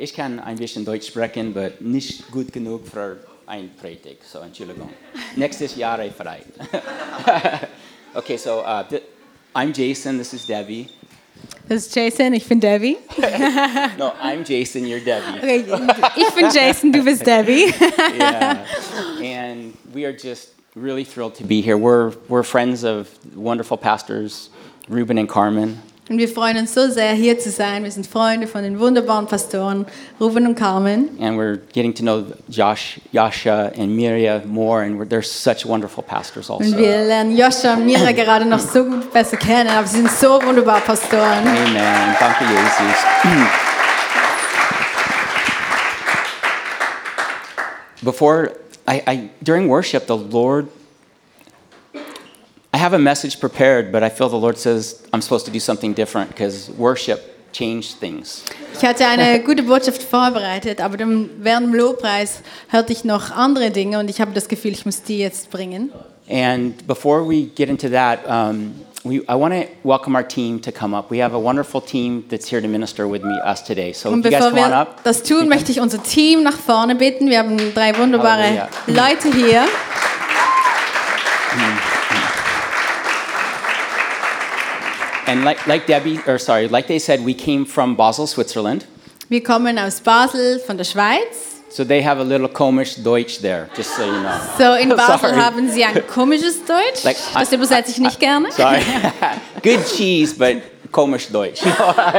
ich kann ein bisschen Deutsch sprechen, aber nicht gut genug für ein Predigt. So, Entschuldigung. Nächstes Jahr frei. okay, so uh, I'm Jason, this is Debbie. Das ist Jason, ich bin Debbie. No, I'm Jason, you're Debbie. Okay, ich bin Jason, du bist Debbie. yeah. And we are just really thrilled to be here. We're, we're friends of wonderful pastors, Ruben and Carmen. Und wir freuen uns so sehr, hier zu sein. Wir sind Freunde von den wunderbaren Pastoren Ruben und Carmen. And we're getting to know Josh, Yasha, and Miria more, and we're, they're such wonderful pastors also. Und wir lernen Joscha und Mira gerade noch so gut besser kennen, aber sie sind so wunderbar Pastoren. Amen. Danke, Jesus. Before, I, I, during worship, the Lord, I have a message prepared, but I feel the Lord says I'm supposed to do something different because worship changed things. Ich hatte eine gute Botschaft vorbereitet, aber während dem Lobpreis hörte ich noch andere Dinge und ich habe das Gefühl, ich muss die jetzt bringen. And before we get into that, um, we, I want to welcome our team to come up. We have a wonderful team that's here to minister with me, us today. So Und if you guys come on up. das tun, möchte ich unser Team nach vorne bitten. Wir haben drei wunderbare Halleluja. Leute hier. And like, like Debbie, or sorry, like they said, we came from Basel, Switzerland. Wir kommen aus Basel von der Schweiz. So they have a little komisch Deutsch there, just so you know. So in Basel Sorry. haben sie ein komisches Deutsch. Like, Das übersetze ich nicht gerne. Sorry. Good cheese, but komisch Deutsch.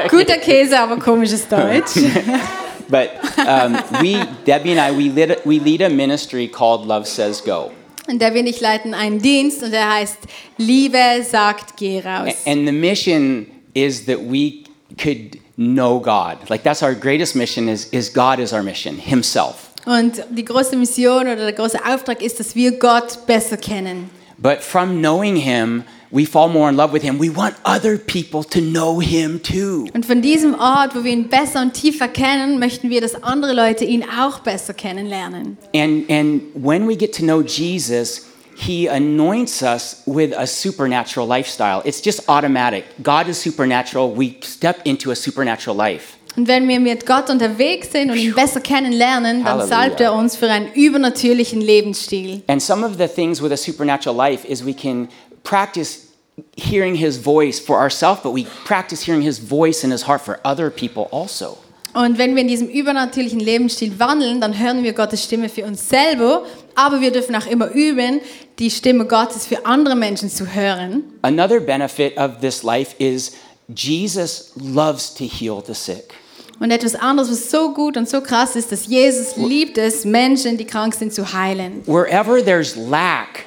Guter Käse, aber komisches Deutsch. but um, we, Debbie and I, we lead, we lead a ministry called Love Says Go. Und der will ich leiten einen Dienst und der heißt Liebe sagt, geh raus. And the mission is that we could know God. Like that's our greatest mission is, is God is our mission, himself. Und die große Mission oder der große Auftrag ist, dass wir Gott besser kennen. But from knowing him, we fall more in love with him. We want other people to know him too. Und von diesem Ort, wo wir ihn besser und tiefer kennen, möchten wir, dass andere Leute ihn auch besser kennenlernen. And, and when we get to know Jesus, he anoints us with a supernatural lifestyle. It's just automatic. God is supernatural. We step into a supernatural life. Und wenn wir mit Gott unterwegs sind und ihn besser kennenlernen, dann Halleluja. salbt er uns für einen übernatürlichen Lebensstil. And some of the things with a supernatural life is we can practice hearing his voice for ourselves, but we practice hearing his voice in his heart for other people also. Und wenn wir in diesem übernatürlichen Lebensstil wandeln, dann hören wir Gottes Stimme für uns selber, aber wir dürfen auch immer üben, die Stimme Gottes für andere Menschen zu hören. Another benefit of this life is Jesus loves to heal the sick. Und etwas anderes, was so gut und so krass ist, dass Jesus liebt es, Menschen, die krank sind, zu heilen. Wherever there's lack,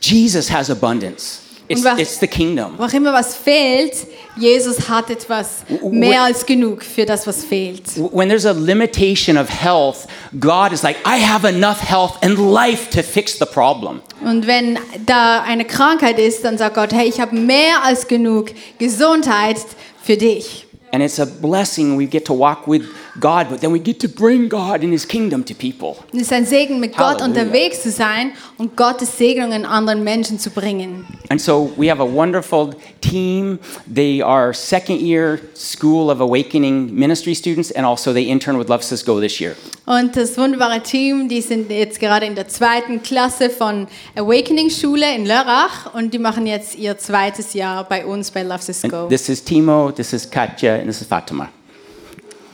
Jesus has abundance. It's, was- it's the kingdom. Wo immer was fehlt, Jesus hat etwas mehr als genug für das, was fehlt. When there's a limitation of health, God is like, I have enough health and life to fix the problem. Und wenn da eine Krankheit ist, dann sagt Gott, hey, ich habe mehr als genug Gesundheit für dich. And it's a blessing. We get to walk with God, but then we get to bring God and His kingdom to people. Es ist ein Segen, mit Gott unterwegs zu sein und Gottes Segnungen anderen Menschen zu bringen. And so we have a wonderful team. They are second year School of Awakening ministry students, and also they intern with Love Says Go this year. Und das wunderbare Team, die sind jetzt gerade in der zweiten Klasse von Awakening Schule in Lörrach und die machen jetzt ihr zweites Jahr bei uns bei Love Says Go. And this is Timo, this is Katja, and this is Fatima.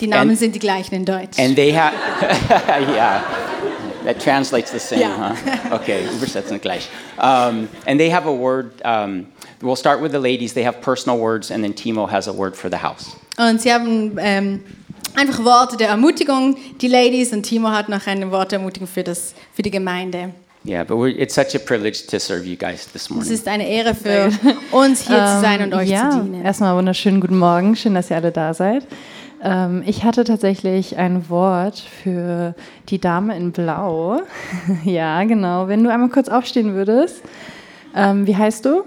Die Namen and- sind die gleichen in Deutsch. And they have, yeah, that translates the same, Yeah. huh? Okay, übersetzen gleich. Um, and they have a word, um, we'll start with the ladies. They have personal words, and then Timo has a word for the house. Und sie haben ähm, einfach Worte der Ermutigung, die Ladies, und Timo hat noch ein Wort der Ermutigung für, das, für die Gemeinde. Yeah, but we're, it's such a privilege to serve you guys this Es morning. ist eine Ehre für uns hier zu sein und euch ja, zu dienen. erstmal wunderschönen guten Morgen. Schön, dass ihr alle da seid. Ähm, ich hatte tatsächlich ein Wort für die Dame in Blau. ja, genau. Wenn du einmal kurz aufstehen würdest. Ähm, wie heißt du?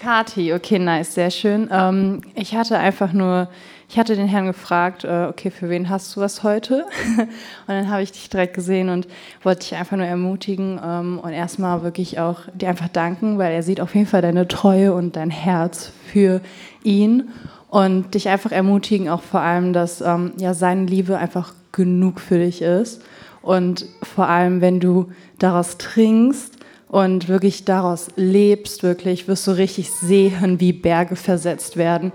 Kati, okay, nice, sehr schön. Ähm, ich hatte einfach nur, ich hatte den Herrn gefragt, äh, okay, für wen hast du was heute? und dann habe ich dich direkt gesehen und wollte dich einfach nur ermutigen ähm, und erstmal wirklich auch dir einfach danken, weil er sieht auf jeden Fall deine Treue und dein Herz für ihn. Und dich einfach ermutigen, auch vor allem, dass ähm, ja seine Liebe einfach genug für dich ist. Und vor allem, wenn du daraus trinkst und wirklich daraus lebst, wirklich wirst du richtig sehen, wie Berge versetzt werden.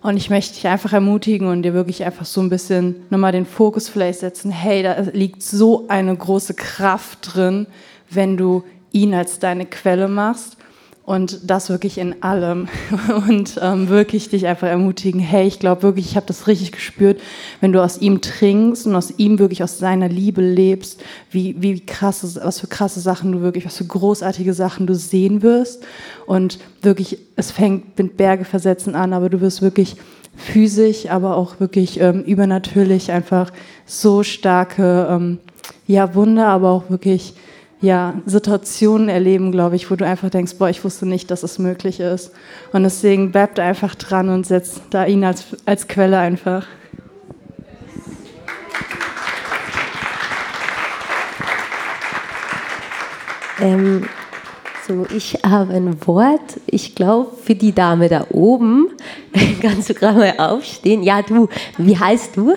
Und ich möchte dich einfach ermutigen und dir wirklich einfach so ein bisschen nochmal den Fokus vielleicht setzen, hey, da liegt so eine große Kraft drin, wenn du ihn als deine Quelle machst und das wirklich in allem. Und ähm, wirklich dich einfach ermutigen, hey, ich glaube wirklich, ich habe das richtig gespürt, wenn du aus ihm trinkst und aus ihm wirklich aus seiner Liebe lebst, wie, wie krasse, was für krasse Sachen du wirklich, was für großartige Sachen du sehen wirst. Und wirklich, es fängt mit Berge versetzen an, aber du wirst wirklich physisch, aber auch wirklich ähm, übernatürlich einfach so starke ähm, ja, Wunder, aber auch wirklich ja, Situationen erleben, glaube ich, wo du einfach denkst, boah, ich wusste nicht, dass es möglich ist. Und deswegen bleib da einfach dran und setz da ihn als, als Quelle einfach. Ähm, so, ich habe ein Wort, ich glaube, für die Dame da oben. Kannst du gerade mal aufstehen? Ja, du, wie heißt du?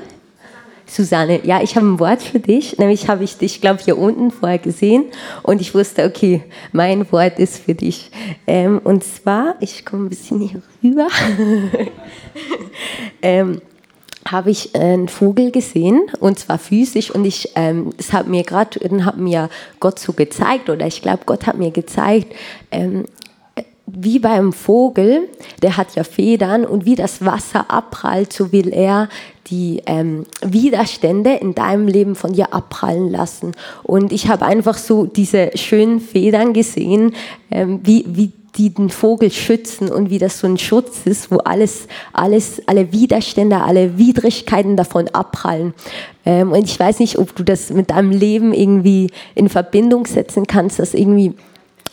Susanne, ja, ich habe ein Wort für dich. Nämlich habe ich dich, glaube hier unten vorher gesehen und ich wusste, okay, mein Wort ist für dich. Ähm, und zwar, ich komme ein bisschen hier rüber, ähm, habe ich einen Vogel gesehen und zwar physisch und ich, ähm, das hat mir gerade, hat mir Gott so gezeigt oder ich glaube, Gott hat mir gezeigt, ähm, wie beim Vogel, der hat ja Federn und wie das Wasser abprallt, so will er die ähm, Widerstände in deinem Leben von dir abprallen lassen. Und ich habe einfach so diese schönen Federn gesehen, ähm, wie, wie die den Vogel schützen und wie das so ein Schutz ist, wo alles, alles, alle Widerstände, alle Widrigkeiten davon abprallen. Ähm, und ich weiß nicht, ob du das mit deinem Leben irgendwie in Verbindung setzen kannst, dass irgendwie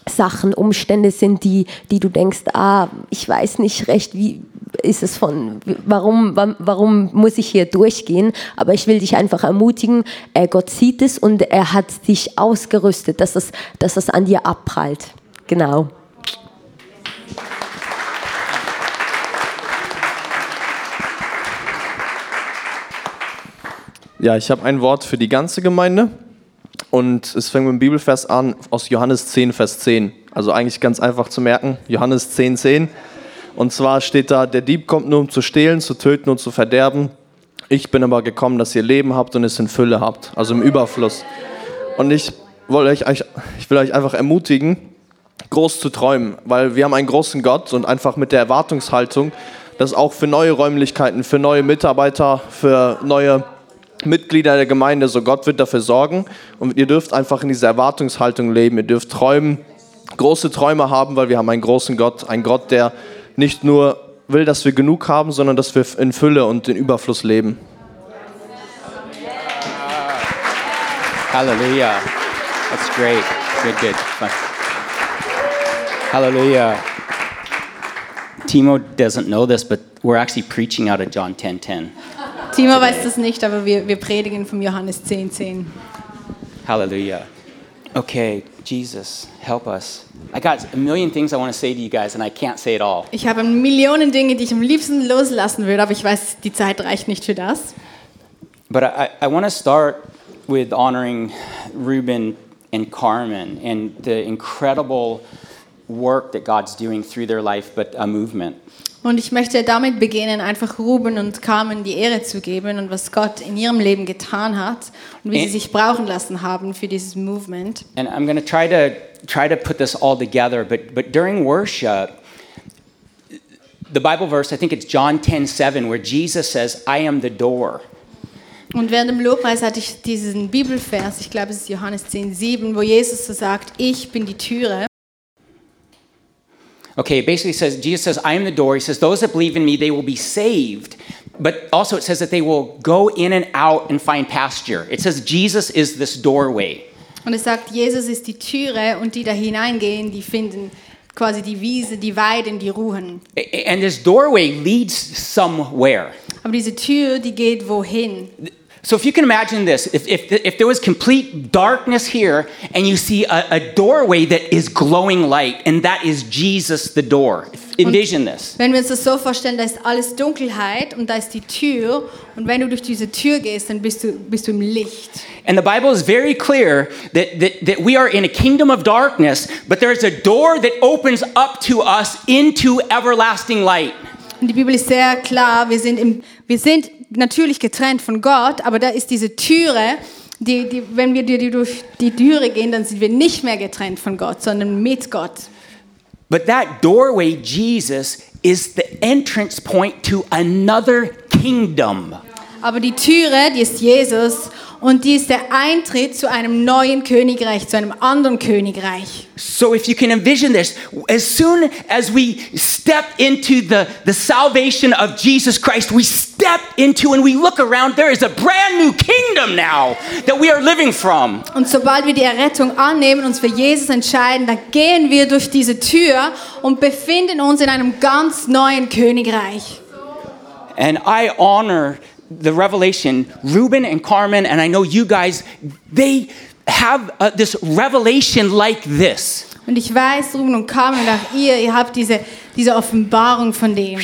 Sachen, Umstände sind, die, die du denkst, ah, ich weiß nicht recht, wie ist es von, warum, warum muss ich hier durchgehen? Aber ich will dich einfach ermutigen, äh, Gott sieht es und er hat dich ausgerüstet, dass es, dass es an dir abprallt. Genau. Ja, ich habe ein Wort für die ganze Gemeinde. Und es fängt mit dem Bibelvers an aus Johannes 10, Vers 10. Also eigentlich ganz einfach zu merken. Johannes 10, 10. Und zwar steht da, der Dieb kommt nur um zu stehlen, zu töten und zu verderben. Ich bin aber gekommen, dass ihr Leben habt und es in Fülle habt, also im Überfluss. Und ich, wollte euch, ich will euch einfach ermutigen, groß zu träumen, weil wir haben einen großen Gott und einfach mit der Erwartungshaltung, dass auch für neue Räumlichkeiten, für neue Mitarbeiter, für neue Mitglieder der Gemeinde, so Gott wird dafür sorgen. Und ihr dürft einfach in dieser Erwartungshaltung leben. Ihr dürft träumen, große Träume haben, weil wir haben einen großen Gott, einen Gott, der nicht nur will, dass wir genug haben, sondern dass wir in Fülle und in Überfluss leben. Hallelujah. That's great. Good, good. Hallelujah. Timo doesn't know this, but we're actually preaching out of John 10:10. 10. Timo weiß das nicht, aber wir, wir predigen vom Johannes 10, 10. Hallelujah. Okay, Jesus, help us. I got a million things I want to say to you guys and I can't say it all. Ich habe Millionen Dinge, die ich am liebsten loslassen würde, aber ich weiß, die Zeit reicht nicht für das. But I, I want to start with honoring Ruben and Carmen and the incredible work that God's doing through their life, but a movement. Und ich möchte damit beginnen, einfach Ruben und Carmen die Ehre zu geben und was Gott in ihrem Leben getan hat und wie sie sich brauchen lassen haben für dieses Movement. And I'm going to try to try to put this all together, but but during worship the Bible verse, I think it's John 10:7 where Jesus says, "I am the door." Und während dem Lobpreis hatte ich diesen Bibelvers, ich glaube es ist Johannes 10,7, wo Jesus so sagt, ich bin die Türe. Okay, it basically says, Jesus says, I am the door. He says, those that believe in me, they will be saved. But also it says that they will go in and out and find pasture. It says Jesus is this doorway. Und es sagt, Jesus ist die Türe und die da hineingehen, die finden quasi die Wiese, die Weiden, die ruhen. And this doorway leads somewhere. Aber diese Tür, die geht wohin? So if you can imagine this, if, if, if there was complete darkness here and you see a, a doorway that is glowing light and that is Jesus the door. envision this. Wenn wir uns das so vorstellen, da ist alles Dunkelheit und da ist die Tür und wenn du durch diese Tür gehst, dann bist du, bist du im Licht. And the Bible is very clear that, that, that we are in a kingdom of darkness, but there's a door that opens up to us into everlasting light. Und die Bibel ist sehr klar, wir sind, im, wir sind natürlich getrennt von Gott, aber da ist diese Türe, die, die, wenn wir die, durch die Türe gehen, dann sind wir nicht mehr getrennt von Gott, sondern mit Gott. But that doorway, Jesus, is the entrance point to another kingdom. Aber die Türe, die ist Jesus und die ist der Eintritt zu einem neuen Königreich, zu einem anderen Königreich. So if you can envision this, as soon as we step into the, the salvation of Jesus Christ, we step into and we look around, there is a brand new kingdom now that we are living from. Und sobald wir die Errettung annehmen, uns für Jesus entscheiden, dann gehen wir durch diese Tür und befinden uns in einem ganz neuen Königreich. And I honor the revelation. Ruben and Carmen, and I know you guys, they have uh, this revelation like this. Und ich weiß, Ruben und Carmen und auch ihr, ihr habt diese, diese Offenbarung von dem.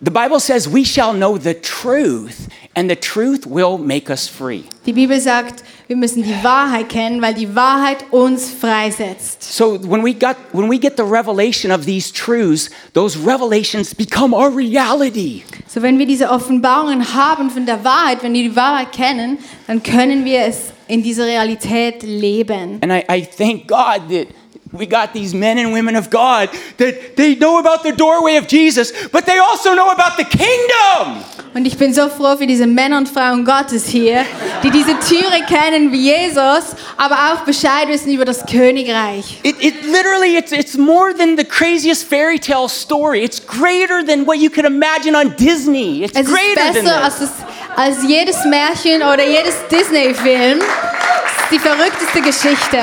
The Bible says we shall know the truth, and the truth will make us free. Die Bibel sagt, wir müssen die Wahrheit kennen, weil die Wahrheit uns freisetzt. So when we got when we get the revelation of these truths, those revelations become our reality. So wenn wir diese Offenbarungen haben von der Wahrheit, wenn wir die Wahrheit kennen, dann können wir es in dieser Realität leben. And I, I thank God that we got these men and women of God that they know about the doorway of Jesus, but they also know about the kingdom. Und ich bin so froh für diese Männer und Frauen Gottes hier, die diese Türe kennen wie Jesus, aber auch Bescheid wissen über das Königreich. It, it literally it's it's more than the craziest fairy tale story. It's greater than what you could imagine on Disney. It's Es ist greater than besser als, das, als jedes Märchen oder jedes Disney-Film. Es ist die verrückteste Geschichte.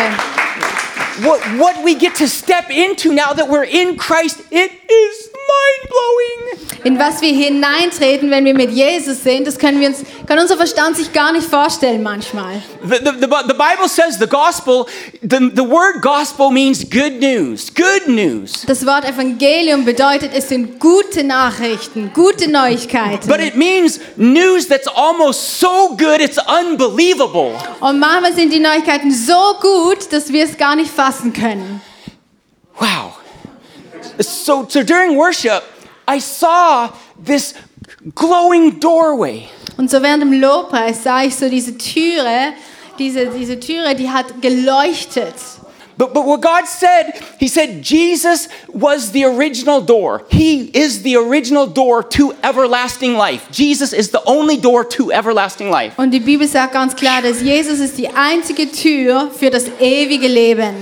What what we get to step into now that we're in Christ, it is mind blowing. In was wir hineintreten, wenn wir mit Jesus sind, das können wir uns, kann unser Verstand sich gar nicht vorstellen manchmal. The, the, the, the Bible says the gospel, the, the word gospel means good news. Good news. Das Wort Evangelium bedeutet, es sind gute Nachrichten, gute Neuigkeiten. But it means news that's almost so good it's unbelievable. Und manchmal sind die Neuigkeiten so gut, dass wir es gar nicht fassen können. Wow. So, so during worship, I saw this glowing doorway. Und so während dem Lobpreis sah ich so diese Türe, diese, diese Türe, die hat geleuchtet. But, but what God said, He said Jesus was the original door. He is the original door to everlasting life. Jesus is the only door to everlasting life. Und die Bibel sagt ganz klar, dass Jesus ist die einzige Tür für das ewige Leben.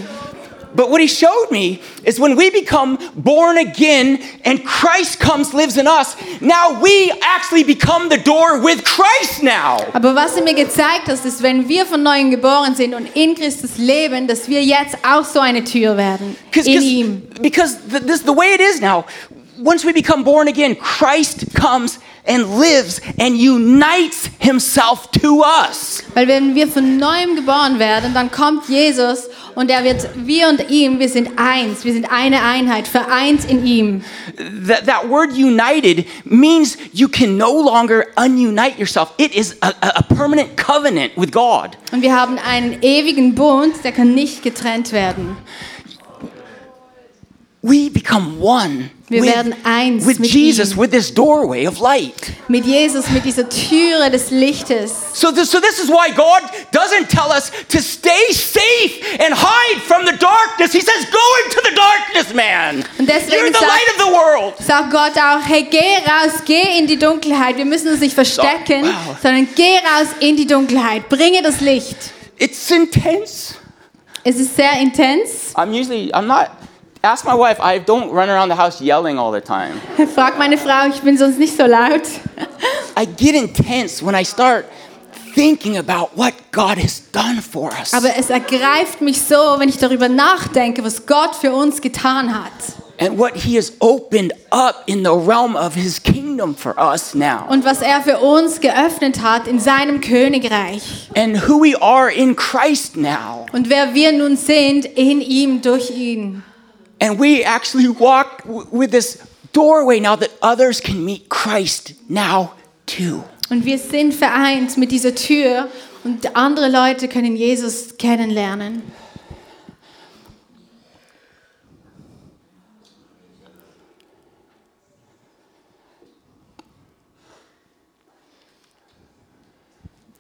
But what he showed me is when we become born again and Christ comes, lives in us, now we actually become the door with Christ now. Aber was er mir gezeigt hat, ist, wenn wir von neuem geboren sind und in Christus leben, dass wir jetzt auch so eine Tür werden. In ihm. because the, this, the way it is now, once we become born again, Christ comes and lives and unites himself to us. Weil wenn wir von neuem geboren werden, dann kommt Jesus und er wird, wir und ihm, wir sind eins, wir sind eine Einheit, vereint in ihm. That, that word united means you can no longer ununite yourself. It is a, a permanent covenant with God. Und wir haben einen ewigen Bund, der kann nicht getrennt werden. We become one Wir with, werden eins with mit Jesus, ihm. with this doorway of light. Mit Jesus, mit dieser Türe des Lichtes. So this, so this is why God doesn't tell us to stay safe and hide from the darkness. He says, go into the darkness, man. You're the sagt- light of the world. Sagt Gott auch, hey, geh raus, geh in die Dunkelheit. Wir müssen uns nicht verstecken, wow. sondern geh raus in die Dunkelheit. Bringe das Licht. It's intense. Es ist sehr intens. I'm usually, I'm not, ask my wife, I don't run around the house yelling all the time. Frag meine Frau, ich bin sonst nicht so laut. I get intense when I start thinking about what God has done for us. Aber es ergreift mich so, wenn ich darüber nachdenke, was Gott für uns getan hat. and what He has opened up in the realm of His kingdom for us now. Und was er für uns geöffnet hat in seinem Königreich. And who we are in Christ now. Und wer wir nun sind in ihm, durch ihn. And we actually walk w- with this doorway now that others can meet Christ now too. Und wir sind vereint mit dieser Tür und andere Leute können Jesus kennenlernen.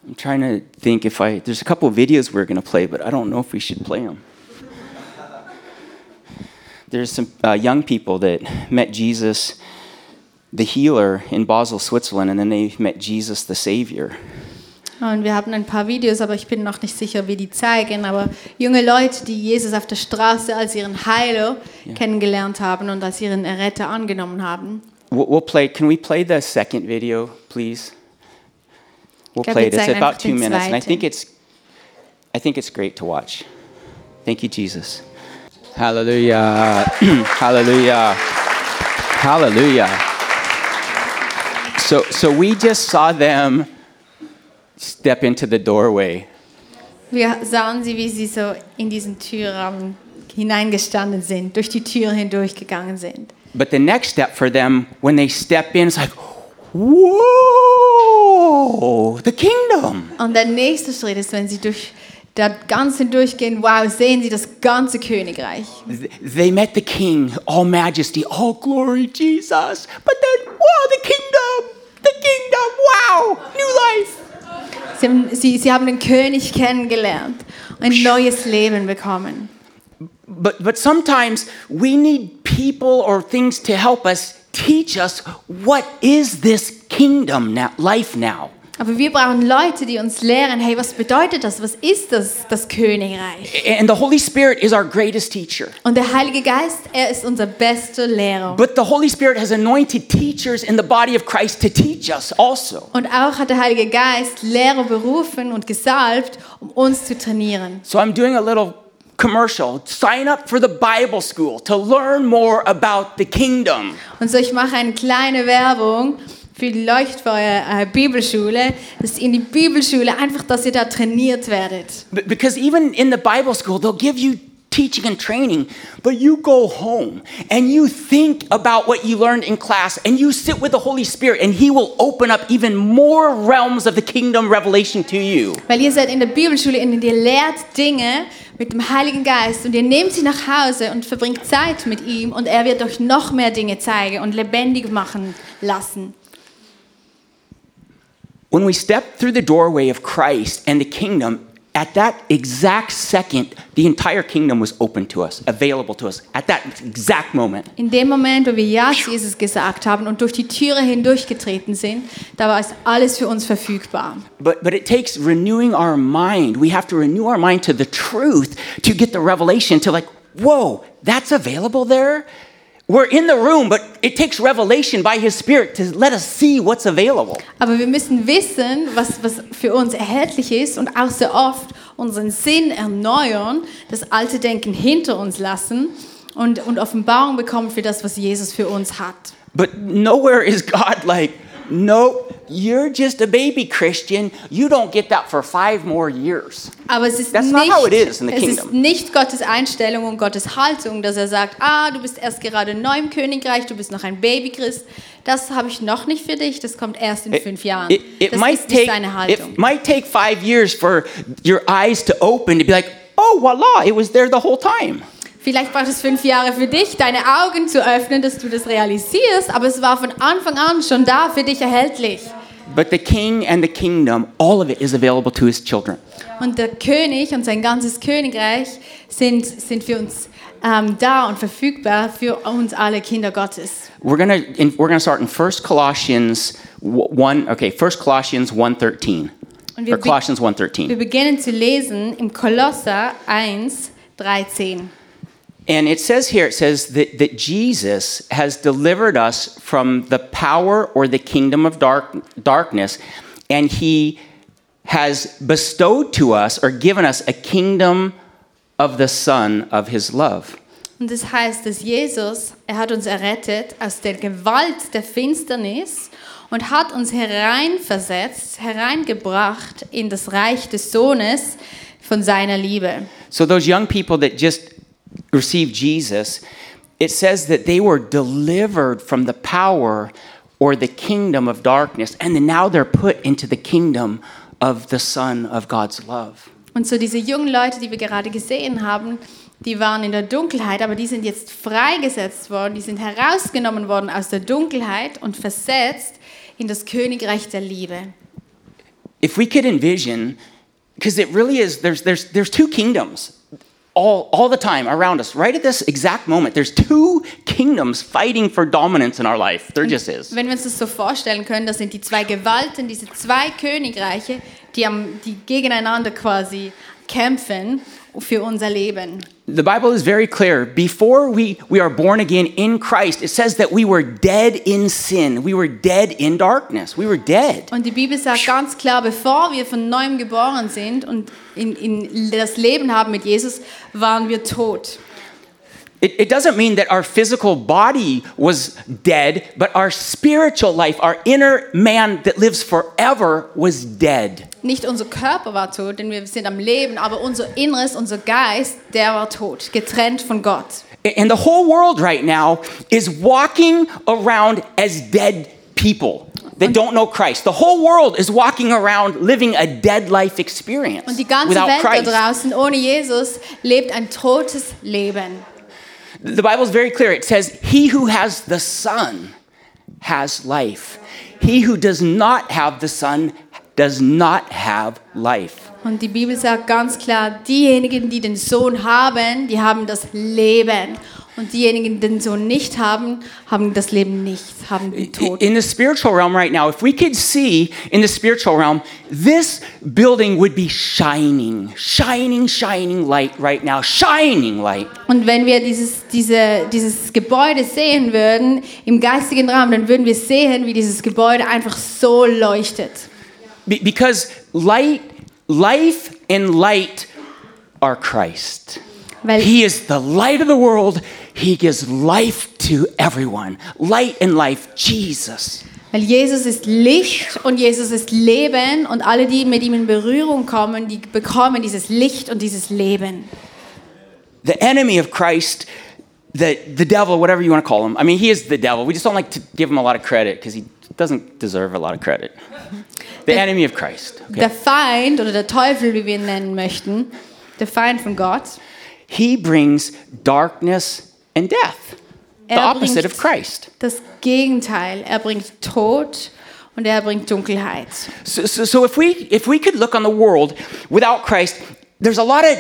I'm trying to think if I, there's a couple of videos we're going to play, but I don't know if we should play them. There's some uh, young people that met Jesus, the healer, in Basel, Switzerland, and then they met Jesus, the Savior. Und wir haben ein paar Videos, aber ich bin noch nicht sicher, wie die zeigen. Aber junge Leute, die Jesus auf der Straße als ihren Heiler kennengelernt haben und als ihren Erretter angenommen haben. We'll, we'll play, can we play the second video, please? We'll glaube, play it. It's about two minutes, and I think it's, I think it's great to watch. Thank you, Jesus. Hallelujah. Hallelujah. Hallelujah. So, so we just saw them step into the doorway. Wir sahen sie, wie sie so in diesen Türrahmen hineingestanden sind, durch die Tür hindurchgegangen sind. But the next step for them, when they step in, it's like, whoa, the kingdom. Und der nächste Schritt ist, wenn sie durch das Ganze hindurchgehen, wow, sehen sie das ganze Königreich. They met the king, all majesty, all glory, Jesus. But then, wow, the kingdom, the kingdom, wow, new life. Sie haben, sie, sie haben den König kennengelernt, ein neues Leben bekommen. But, but sometimes we need people or things to help us teach us what is this kingdom now, life now. Aber wir brauchen Leute, die uns lehren, hey, was bedeutet das? Was ist das, das Königreich? And the Holy Spirit is our greatest teacher. Und der Heilige Geist, er ist unser bester Lehrer. But the Holy Spirit has anointed teachers in the body of Christ to teach us also. Und auch hat der Heilige Geist Lehrer berufen und gesalbt, um uns zu trainieren. So I'm doing a little commercial. Sign up for the Bible school to learn more about the kingdom. Und so, ich mache eine kleine Werbung für die Leuchtfeuer äh, Bibelschule, dass in die Bibelschule einfach, dass ihr da trainiert werdet. Because even in the Bible school, they'll give you teaching and training, but you go home and you think about what you learned in class and you sit with the Holy Spirit and He will open up even more realms of the kingdom revelation to you. Weil ihr seid in der Bibelschule und ihr lehrt Dinge mit dem Heiligen Geist und ihr nehmt sie nach Hause und verbringt Zeit mit ihm und er wird euch noch mehr Dinge zeigen und lebendig machen lassen. When we step through the doorway of Christ and the kingdom, at that exact second, the entire kingdom was open to us, available to us, at that exact moment. In dem Moment, wo wir Ja zu Jesus gesagt haben und durch die Türe hindurchgetreten sind, da war es alles für uns verfügbar. But, but it takes renewing our mind. We have to renew our mind to the truth to get the revelation to like, whoa, that's available there? We're in the room, but it takes revelation by His Spirit to let us see what's available. Aber wir müssen wissen, was, was für uns erhältlich ist und auch so oft unseren Sinn erneuern, das alte Denken hinter uns lassen und, und Offenbarung bekommen für das, was Jesus für uns hat. But nowhere is God like, no, you're just a baby Christian. You don't get that for five more years. Aber es ist, That's nicht, not how it is in the es ist kingdom. nicht Gottes Einstellung und Gottes Haltung, dass er sagt, ah, du bist erst gerade neu im Königreich, du bist noch ein Babychrist. Das habe ich noch nicht für dich, das kommt erst in fünf Jahren. It, it das might ist nicht take seine Haltung. it might take five years for your eyes to open to be like, oh voila, it was there the whole time. Vielleicht braucht es fünf Jahre für dich, deine Augen zu öffnen, dass du das realisierst, aber es war von Anfang an schon da für dich erhältlich. But the king and the kingdom, all of it is available to his children. Und der König und sein ganzes Königreich sind, sind für uns ähm, da und verfügbar für uns alle Kinder Gottes. We're gonna in, we're gonna start in 1 Colossians w- one. Okay, 1 Colossians 1.13. Und Or wir, be Colossians wir 1.13. beginnen zu lesen im Kolosser 1, 13. And it says here, it says that, that Jesus has delivered us from the power or the kingdom of dark, darkness, and he has bestowed to us or given us a kingdom of the Son of his love. Und das heißt, dass Jesus, er hat uns errettet aus der Gewalt der Finsternis und hat uns hereinversetzt, hereingebracht in das Reich des Sohnes von seiner Liebe. So those young people that just received Jesus, it says that they were delivered from the power or the kingdom of darkness, and now they're put into the kingdom of the Son of God's love. Und so diese jungen Leute, die wir gerade gesehen haben, die waren in der Dunkelheit, aber die sind jetzt freigesetzt worden, die sind herausgenommen worden aus der Dunkelheit und versetzt in das Königreich der Liebe. If we could envision, because it really is, there's, there's, there's two kingdoms all, all the time around us. Right at this exact moment, there's two kingdoms fighting for dominance in our life. There just is. Wenn wir uns das so vorstellen können, das sind die zwei Gewalten, diese zwei Königreiche, die, am, die gegeneinander quasi kämpfen für unser Leben. The Bible is very clear. Before we, we are born again in Christ, it says that we were dead in sin. We were dead in darkness. We were dead. Und die Bibel sagt ganz klar, bevor wir von neuem geboren sind und in, in das Leben haben mit Jesus, waren wir tot. It, it doesn't mean that our physical body was dead, but our spiritual life, our inner man that lives forever, was dead. Nicht unser Körper war tot, denn wir sind am Leben, aber unser Inneres, unser Geist, der war tot, getrennt von Gott. And the whole world right now is walking around as dead people that don't know Christ. The whole world is walking around living a dead life experience Und die ganze without Welt da draußen ohne Jesus lebt ein totes Leben. The Bible is very clear. It says, He who has the Son has life. He who does not have the Son does not have life. Und die Bibel sagt ganz klar, diejenigen, die den Sohn haben, die haben das Leben. Und diejenigen, die den Sohn nicht haben, haben das Leben nicht, haben den Tod. In the spiritual realm right now, if we could see in the spiritual realm, this building would be shining, shining, shining light right now, shining light. Und wenn wir dieses, diese, dieses Gebäude sehen würden, im geistigen Raum, dann würden wir sehen, wie dieses Gebäude einfach so leuchtet. Be- because light, life and light are Christ. Weil- he is the light of the world. He gives life to everyone. Light and life, Jesus. Weil Jesus ist Licht und Jesus ist Leben und alle, die mit ihm in Berührung kommen, die bekommen dieses Licht und dieses Leben. The enemy of Christ, the, the devil, whatever you want to call him. I mean, he is the devil. We just don't like to give him a lot of credit because he doesn't deserve a lot of credit. The enemy of Christ. okay? Der Feind oder der Teufel, wie wir ihn nennen möchten, der Feind von Gott, He brings darkness and death, the Er opposite of Christ. das Gegenteil. Er bringt Tod und er bringt Dunkelheit. So, so, so if we if we could look on the world without Christ, there's a lot of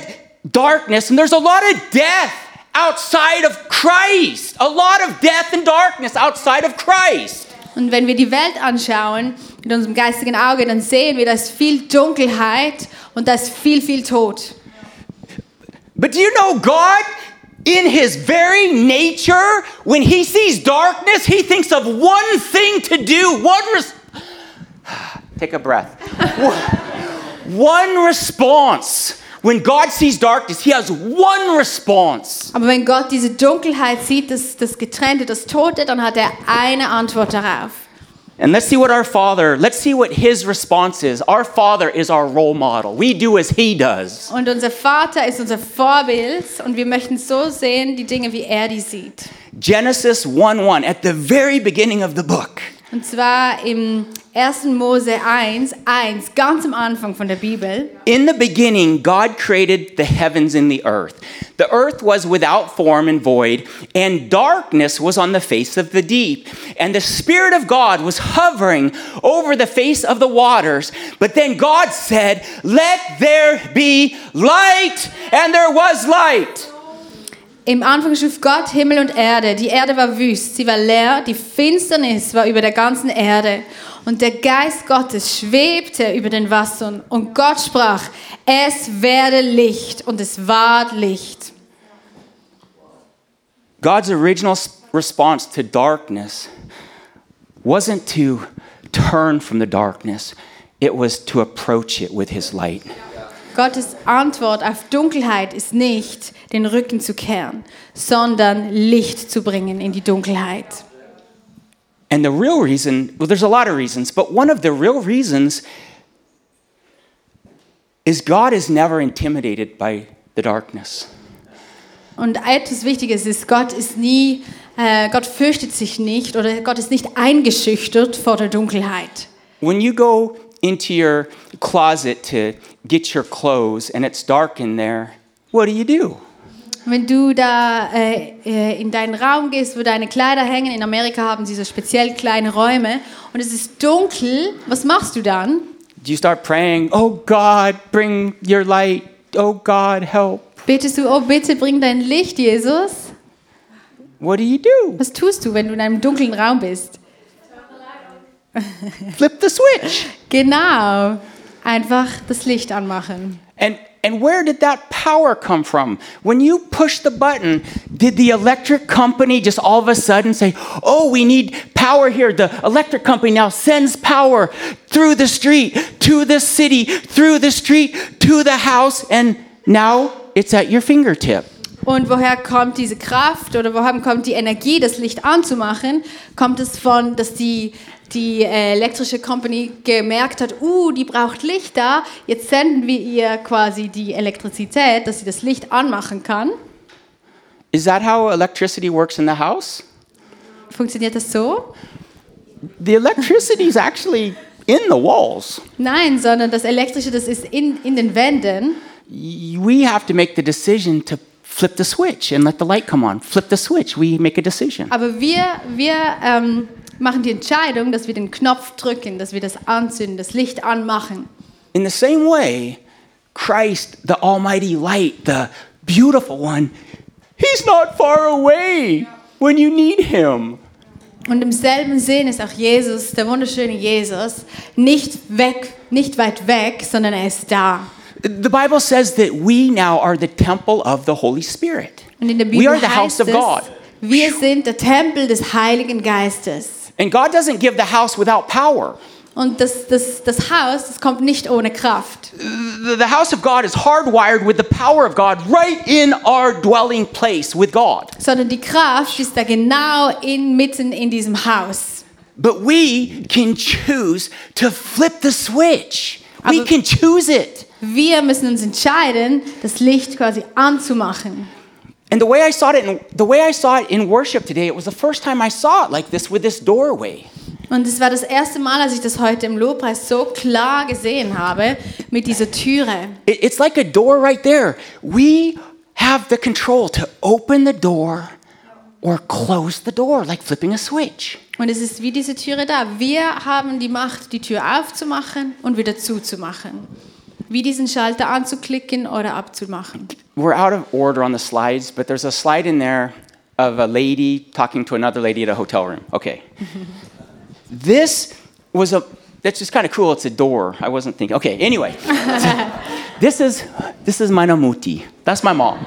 darkness and there's a lot of death outside of Christ. A lot of death and darkness outside of Christ. Und wenn wir die Welt anschauen mit unserem geistigen Auge, dann sehen wir, da ist viel Dunkelheit und da ist viel, viel Tod. But do you know God in his very nature when he sees darkness, he thinks of one thing to do, one res- Take a breath. one response. When God sees darkness, he has one response. Aber wenn Gott diese Dunkelheit sieht, das, das Getrennte, das Tote, dann hat er eine Antwort darauf. And let's see what our Father, let's see what His response is. Our Father is our role model. We do as He does. Und unser Vater ist unser Vorbild und wir möchten so sehen, die Dinge, wie er die sieht. Genesis 1 1, at the very beginning of the book. Und zwar im 1. Mose 1, 1, ganz am Anfang von der Bibel. In the beginning, God created the heavens and the earth. The earth was without form and void, and darkness was on the face of the deep. And the Spirit of God was hovering over the face of the waters. But then God said, Let there be light, and there was light. Im Anfang schuf Gott Himmel und Erde. Die Erde war wüst, sie war leer, die Finsternis war über der ganzen Erde. Und der Geist Gottes schwebte über den Wassern. Und Gott sprach, es werde Licht. Und es ward Licht. God's original response to darkness wasn't to turn from the darkness, it was to approach it with His light. Gottes Antwort auf Dunkelheit ist nicht, den Rücken zu kehren, sondern Licht zu bringen in die Dunkelheit. And the real reason, well, there's a lot of reasons, but one of the real reasons is God is never intimidated by the darkness. Und etwas Wichtiges ist, Gott ist nie, äh, Gott fürchtet sich nicht oder Gott ist nicht eingeschüchtert vor der Dunkelheit. When you go into your closet to get your clothes and it's dark in there, what do you do? Wenn du da äh, äh, in deinen Raum gehst, wo deine Kleider hängen, in Amerika haben sie so speziell kleine Räume und es ist dunkel, was machst du dann? Do you start praying, Oh God, bring your light. Oh God, help. Betest du, oh bitte bring dein Licht, Jesus? What do you do? Was tust du, wenn du in einem dunklen Raum bist? Flip the switch. Genau, einfach das Licht anmachen. And and where did that power come from? When you push the button, did the electric company just all of a sudden say, "Oh, we need power here." The electric company now sends power through the street, to the city, through the street, to the house, and now it's at your fingertip. Und woher kommt diese Kraft oder woher kommt die Energie, das Licht anzumachen? Kommt es von, dass die, die äh, elektrische Company gemerkt hat, uh, die braucht Licht da, jetzt senden wir ihr quasi die Elektrizität, dass sie das Licht anmachen kann. Is that how electricity works in the house? Funktioniert das so? The electricity is actually in the walls. Nein, sondern das Elektrische, das ist in, in den Wänden. We have to make the decision to flip the switch and let the light come on. Flip the switch. We make a decision. Aber wir, wir ähm, machen die Entscheidung, dass wir den Knopf drücken, dass wir das anzünden, das Licht anmachen. In the same way, Christ, the Almighty Light, the beautiful one, He's not far away when you need Him. Und im selben Sinn ist auch Jesus, der wunderschöne Jesus, nicht weg, nicht weit weg, sondern er ist da. The Bible says that we now are the temple of the Holy Spirit. Und in der We Bibel are the house of God. wir sind der Tempel des Heiligen Geistes. And God doesn't give the house without power. Und das, das, das Haus, das kommt nicht ohne Kraft. The, the house of God is hardwired with the power of God right in our dwelling place with God. Sondern die Kraft ist da genau inmitten in diesem Haus. But we can choose to flip the switch. We Aber- can choose it. Wir müssen uns entscheiden, das Licht quasi anzumachen. And the way I saw it in, the way I saw it in worship today, it was the first time I saw it like this with this doorway. Und es war das erste Mal, als ich das heute im Lobpreis so klar gesehen habe, mit dieser Türe. It- it's like a door right there. We have the control to open the door or close the door, like flipping a switch. Und es ist wie diese Türe da. Wir haben die Macht, die Tür aufzumachen und wieder zuzumachen. Wie diesen Schalter anzuklicken oder abzumachen. We're out of order on the slides, but there's a slide in there of a lady talking to another lady at a hotel room. Okay. this was a that's just kind of cool. It's a door. I wasn't thinking. Okay, anyway. this is this is my namuti. That's my mom.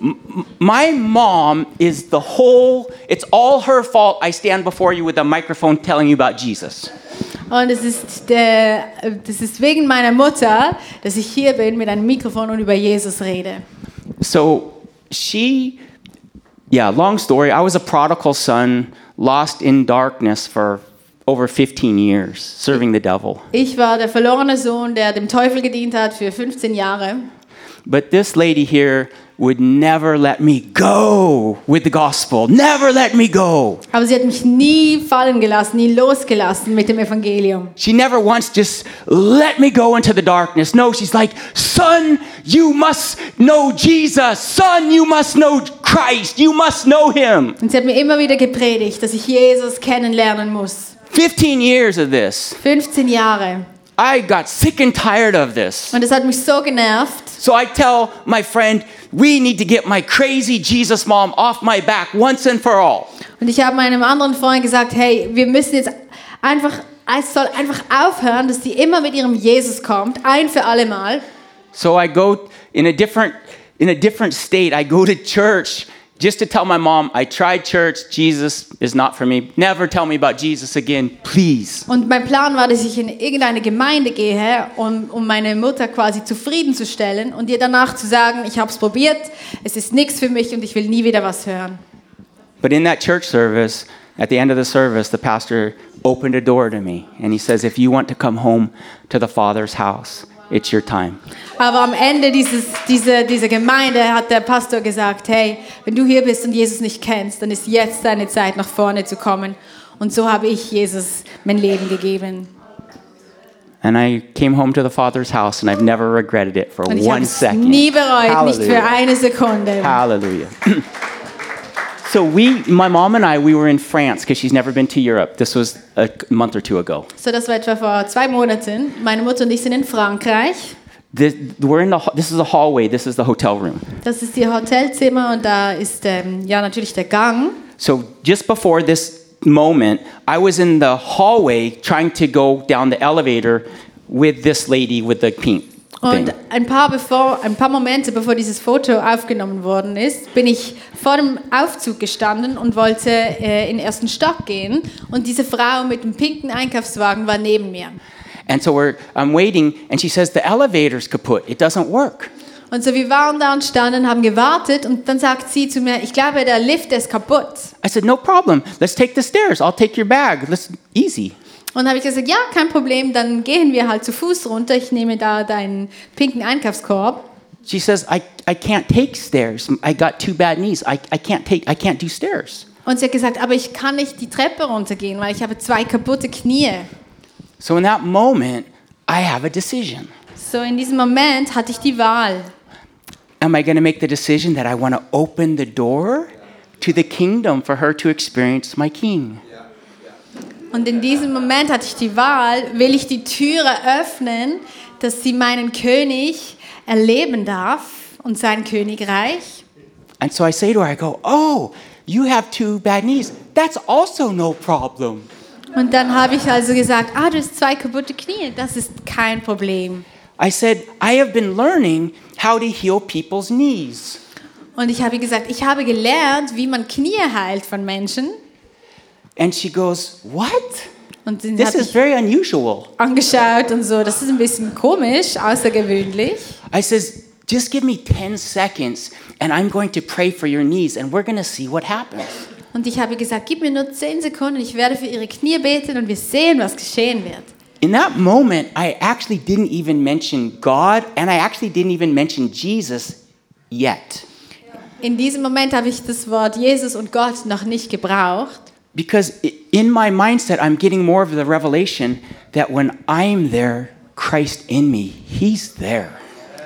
M- m- My mom is the whole, it's all her fault I stand before you with a microphone telling you about Jesus. Und es ist, der, das ist wegen meiner Mutter, dass ich hier bin mit einem Mikrofon und über Jesus rede. So she, yeah, long story. I was a prodigal son, lost in darkness for over 15 years, serving the devil. Ich war der verlorene Sohn, der dem Teufel gedient hat für 15 Jahre. But this lady here would never let me go with the gospel, never let me go. Aber sie hat mich nie fallen gelassen, nie losgelassen mit dem Evangelium. She never once just let me go into the darkness. No, she's like, son, you must know Jesus. Son, you must know Christ. You must know him. Und sie hat mir immer wieder gepredigt, dass ich Jesus kennenlernen muss. 15 years of this. 15 Jahre. I got sick and tired of this. Und es hat mich so genervt. So I tell my friend, we need to get my crazy Jesus mom off my back once and for all. Und ich habe meinem anderen Freund gesagt, hey, wir müssen jetzt einfach, es soll einfach aufhören, dass die immer mit ihrem Jesus kommt, ein für alle Mal. So I go in a different in a different state. I go to church just to tell my mom I tried church. Jesus is not for me. Never tell me about Jesus again, please. Und mein Plan war, dass ich in irgendeine Gemeinde gehe, um, um meine Mutter quasi zufriedenzustellen und ihr danach zu sagen, ich habe es probiert, es ist nichts für mich und ich will nie wieder was hören. But in that church service, at the end of the service, the pastor opened a door to me and he says, "If you want to come home to the Father's house, it's your time. Aber am Ende dieses, diese, dieser Gemeinde hat der Pastor gesagt, hey, wenn du hier bist und Jesus nicht kennst, dann ist jetzt deine Zeit, nach vorne zu kommen. Und so habe ich Jesus mein Leben gegeben. And I came home to the Father's house, and I've never regretted it for Und ich habe one second. nie bereut, nicht für eine Sekunde. Hallelujah. so we, my mom and I, we were in France because she's never been to Europe. This was a month or two ago. So, das war etwa vor zwei Monaten. Meine Mutter und ich sind in Frankreich. This, we're in the, this is the hallway. This is the hotel room. Das ist ihr Hotelzimmer und da ist ähm, ja natürlich der Gang. So just before this moment, I was in the hallway trying to go down the elevator with this lady with the pink. Und ein paar, bevor, ein paar Momente bevor dieses Foto aufgenommen worden ist, bin ich vor dem Aufzug gestanden und wollte äh, in den ersten Stock gehen. Und diese Frau mit dem pinken Einkaufswagen war neben mir. And so we're, I'm waiting, and she says, The elevator's kaput. It doesn't work. Und so wir waren da und standen, haben gewartet und dann sagt sie zu mir, ich glaube, der Lift ist kaputt. I said, No problem. Let's take the stairs. I'll take your bag. Let's easy. Und habe ich gesagt, ja, kein Problem, dann gehen wir halt zu Fuß runter. Ich nehme da deinen pinken Einkaufskorb. She says, I, I can't take stairs. I got two bad knees. I, I can't take I can't do stairs. Und sie hat gesagt, aber ich kann nicht die Treppe runtergehen, weil ich habe zwei kaputte Knie. So in that moment, I have a decision. So in diesem Moment hatte ich die Wahl. Am I going to make the decision that I want to open the door to the kingdom for her to experience my king? Und in diesem Moment hatte ich die Wahl, will ich die Türe öffnen, dass sie meinen König erleben darf und sein Königreich. And so I say to her, I go, Oh, you have two bad knees. That's also no problem. Und dann habe ich also gesagt, ah, du hast zwei kaputte Knie, das ist kein Problem. I said, I have been learning how to heal people's knees. Und ich habe gesagt, ich habe gelernt, wie man Knie heilt von Menschen. And she goes, What? Und sie This is very unusual. angeschaut und so, das ist ein bisschen komisch, außergewöhnlich. I says, Just give me 10 seconds and I'm going to pray for your knees and we're going to see what happens. Und ich habe gesagt, gib mir nur zehn Sekunden, ich werde für ihre Knie beten und wir sehen, was geschehen wird. In that moment, I actually didn't even mention God and I actually didn't even mention Jesus yet. In diesem Moment habe ich das Wort Jesus und Gott noch nicht gebraucht, Because in my mindset, I'm getting more of the revelation that when I'm there, Christ in me, He's there.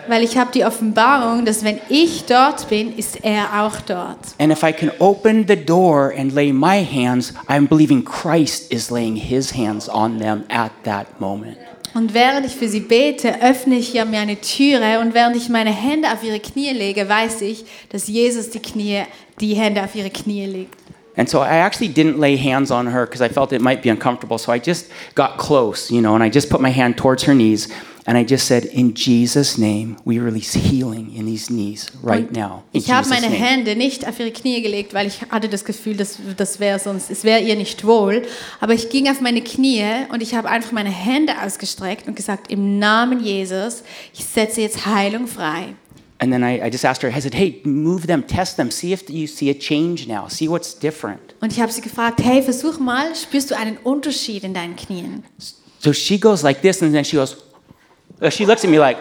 weil ich habe die Offenbarung, dass wenn ich dort bin, ist er auch dort. And if I can open the door and lay my hands, I'm believing Christ is laying His hands on them at that moment. Und während ich für sie bete, öffne ich ja mir eine Türe und während ich meine Hände auf ihre Knie lege, weiß ich, dass Jesus die Knie, die Hände auf ihre Knie legt. And so I actually didn't lay hands on her because I felt it might be uncomfortable. So I just got close, you know, and I just put my hand towards her knees and I just said, In Jesus' name, we release healing in these knees right now. In Ich habe meine name. Hände nicht auf ihre Knie gelegt, weil ich hatte das Gefühl, dass das wäre sonst, es wäre ihr nicht wohl. Aber ich ging auf meine Knie und ich habe einfach meine Hände ausgestreckt und gesagt, im Namen Jesus, ich setze jetzt Heilung frei. And then I, I just asked her, I said, Hey, move them, test them, see if you see a change now, see what's different. Und ich habe sie gefragt, hey, versuch mal, spürst du einen Unterschied in deinen Knien? So she goes like this, and then she goes, uh, she looks at me like,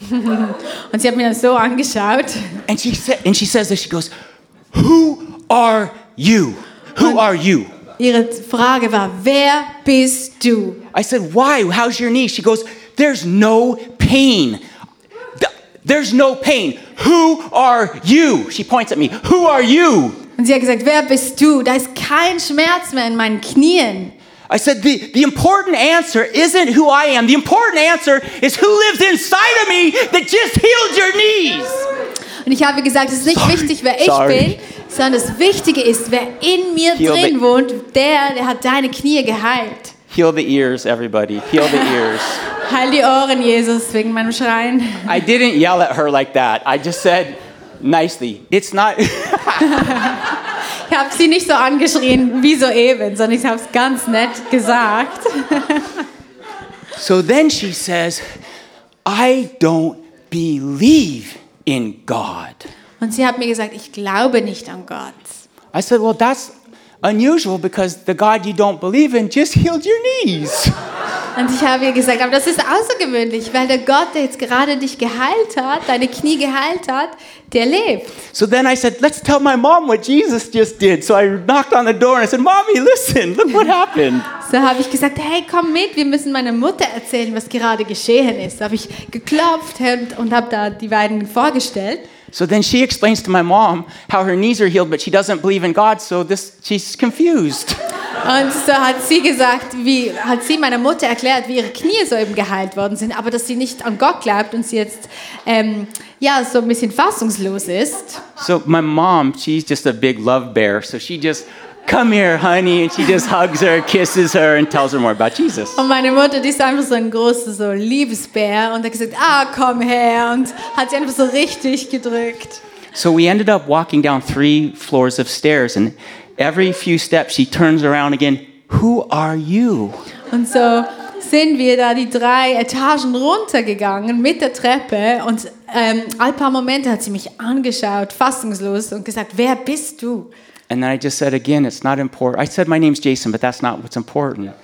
Und sie hat mir dann so angeschaut and she, sa- and she says this, she goes, Who are you? Who are you? Ihre Frage war, wer bist du? I said, Why? How's your knee? She goes, There's no pain. Th- There's no pain. Who are you? She points at me. Who are you? Und sie hat gesagt, wer bist du? Da ist kein Schmerz mehr in meinen Knien. I said, the, the important answer isn't who I am. The important answer is who lives inside of me that just healed your knees. Und ich habe gesagt, es ist nicht Sorry. wichtig, wer ich Sorry. bin, sondern das Wichtige ist, wer in mir Heal drin wohnt, der, der hat deine Knie geheilt. Heal the ears, everybody. Heal the ears. Heil die Ohren, Jesus, wegen meinem Schreien. I didn't yell at her like that. I just said nicely. It's not. Ich habe sie nicht so angeschrien wie soeben, sondern ich habe es ganz nett gesagt. so then she says, I don't believe in God. Und sie hat mir gesagt, ich glaube nicht an Gott. I said, Well, that's unusual because the God you don't believe in just healed your knees. Und ich habe ihr gesagt, aber das ist außergewöhnlich, weil der Gott, der jetzt gerade dich geheilt hat, deine Knie geheilt hat, der lebt. So then I said, let's tell my mom what Jesus just did. So I knocked on the door and I said, Mommy, listen, look what happened. So habe ich gesagt, hey, komm mit, wir müssen meiner Mutter erzählen, was gerade geschehen ist. Da habe ich geklopft und, und habe da die beiden vorgestellt. So then she explains to my mom how her knees are healed, but she doesn't believe in God, so this she's confused. Und so hat sie gesagt, wie hat sie meiner Mutter erklärt, wie ihre Knie so eben geheilt worden sind, aber dass sie nicht an Gott glaubt und sie jetzt ähm, ja so ein bisschen fassungslos ist. So my mom, she's just a big love bear, so she just come here, honey, and she just hugs her, kisses her, and tells her more about Jesus. Und meine Mutter, die ist einfach so ein großer so Liebesbär und hat gesagt, ah, komm her und hat sie einfach so richtig gedrückt. So we ended up walking down three floors of stairs, and every few steps she turns around again. Who are you? Und so sind wir da die drei Etagen runtergegangen mit der Treppe und ähm, ein paar Momente hat sie mich angeschaut, fassungslos und gesagt, wer bist du? And then I just said again, it's not important. I said my name's Jason, but that's not what's important.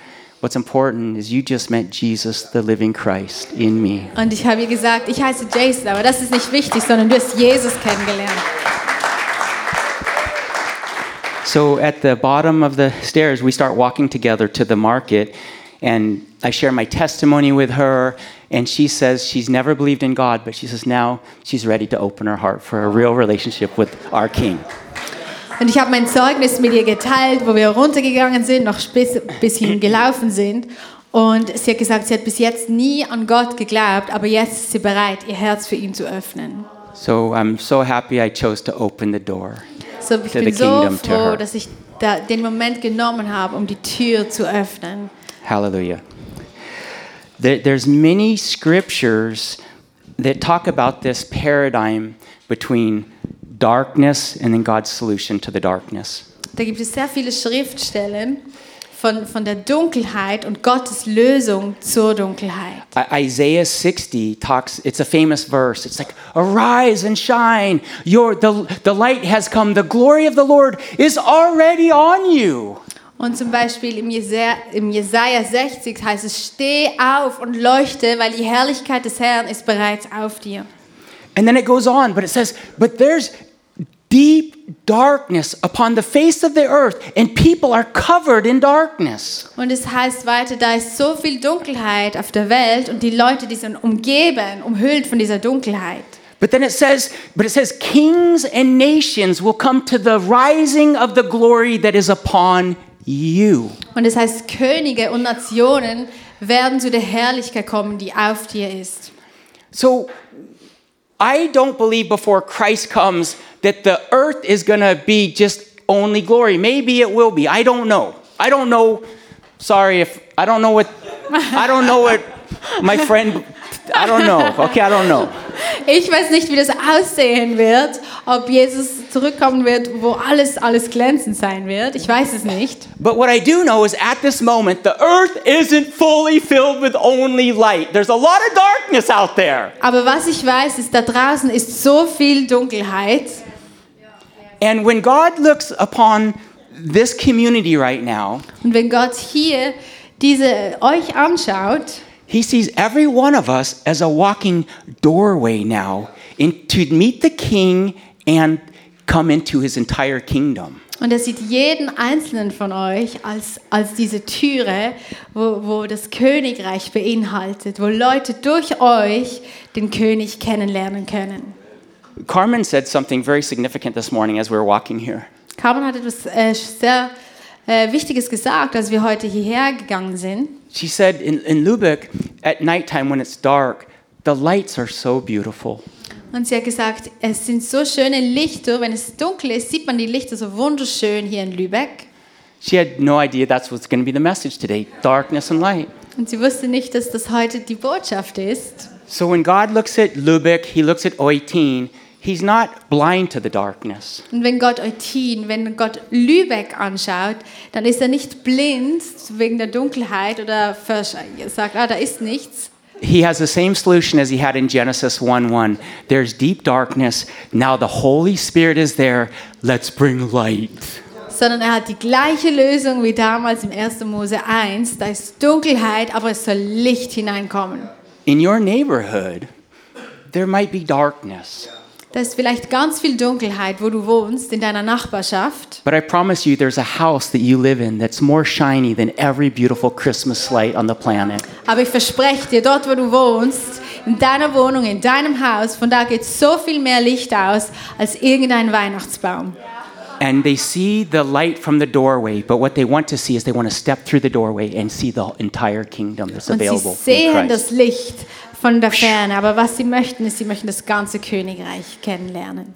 What's important is you just met Jesus, the living Christ, in me. Und ich habe ihr gesagt, ich heiße Jason, aber das ist nicht wichtig, sondern du hast Jesus kennengelernt. So at the bottom of the stairs, we start walking together to the market, and I share my testimony with her. And she says she's never believed in God, but she says now she's ready to open her heart for a real relationship with our King. Und ich habe mein Zeugnis mit ihr geteilt, wo wir runtergegangen sind, noch bis, hin gelaufen sind. Und sie hat gesagt, sie hat bis jetzt nie an Gott geglaubt, aber jetzt ist sie bereit, ihr Herz für ihn zu öffnen. So I'm so happy I chose to open the door. So, ich To the bin so froh, dass ich da den Moment genommen habe, um die Tür zu öffnen. Hallelujah. There, there's many scriptures that talk about this paradigm between darkness and then God's solution to the darkness. Da gibt es sehr viele Schriftstellen von, von der Dunkelheit und Gottes Lösung zur Dunkelheit. Isaiah 60 talks, it's a famous verse. It's like, arise and shine. Your, the, the light has come. The glory of the Lord is already on you. Und zum Beispiel im Jesaja, im Jesaja 60 heißt es, steh auf und leuchte, weil die Herrlichkeit des Herrn ist bereits auf dir. And then it goes on, but it says, but there's deep darkness upon the face of the earth, and people are covered in darkness. Und es heißt weiter, da ist so viel Dunkelheit auf der Welt und die Leute, die sind umgeben, umhüllt von dieser Dunkelheit. But then it says, but it says, kings and nations will come to the rising of the glory that is upon you. Und es heißt, Könige und Nationen werden zu der Herrlichkeit kommen, die auf dir ist. So I don't believe before Christ comes that the earth is going to be just only glory. Maybe it will be. I don't know. I don't know. Sorry if I don't know what I don't know what my friend I don't know. Okay, I don't know. Ich weiß nicht, wie das aussehen wird, ob Jesus zurückkommen wird, wo alles, alles glänzend sein wird. Ich weiß es nicht. But what I do know is at this moment the earth isn't fully filled with only light. There's a lot of darkness out there. Aber was ich weiß, ist, da draußen ist so viel Dunkelheit. And when God looks upon this community right now, Und wenn Gott hier diese euch anschaut, He sees every one of us as a walking doorway now in, to meet the King and come into his entire kingdom. und er sieht jeden einzelnen von euch als, als diese Türe, wo, wo das Königreich beinhaltet, wo Leute durch euch den König kennenlernen können. Carmen said something very significant this morning as we were walking here. Carmen hat etwas äh, sehr äh, Wichtiges gesagt, als wir heute hierher gegangen sind. She said in, in Lubeck, at nighttime when it's dark, the lights are so beautiful. Und sie hat gesagt, es sind so schöne Lichter. Wenn es dunkel ist, sieht man die Lichter so wunderschön hier in Lübeck. She had no idea that's what's going to be the message today darkness and light. Und sie wusste nicht, dass das heute die Botschaft ist. So when God looks at Lubeck, he looks at Oitin, he's not blind to the darkness. Und wenn Gott Eutin, wenn Gott Lübeck anschaut, dann ist er nicht blind wegen der Dunkelheit oder sagt, ah, da ist nichts. He has the same solution as he had in Genesis 1 1. There's deep darkness. Now the Holy Spirit is there. Let's bring light. sondern er hat die gleiche Lösung wie damals im 1. Mose 1. Da ist Dunkelheit, aber es soll Licht hineinkommen. In your neighborhood, there might be darkness. Da ist vielleicht ganz viel Dunkelheit, wo du wohnst, in deiner Nachbarschaft. But I promise you, there's a house that you live in that's more shiny than every beautiful Christmas light on the planet. Aber ich verspreche dir, dort, wo du wohnst, in deiner Wohnung, in deinem Haus, von da geht so viel mehr Licht aus als irgendein Weihnachtsbaum. And they see the light from the doorway, but what they want to see is they want to step through the doorway and see the entire kingdom that's Und sie available sehen das Licht von der Ferne. Aber was sie möchten, ist, sie möchten das ganze Königreich kennenlernen.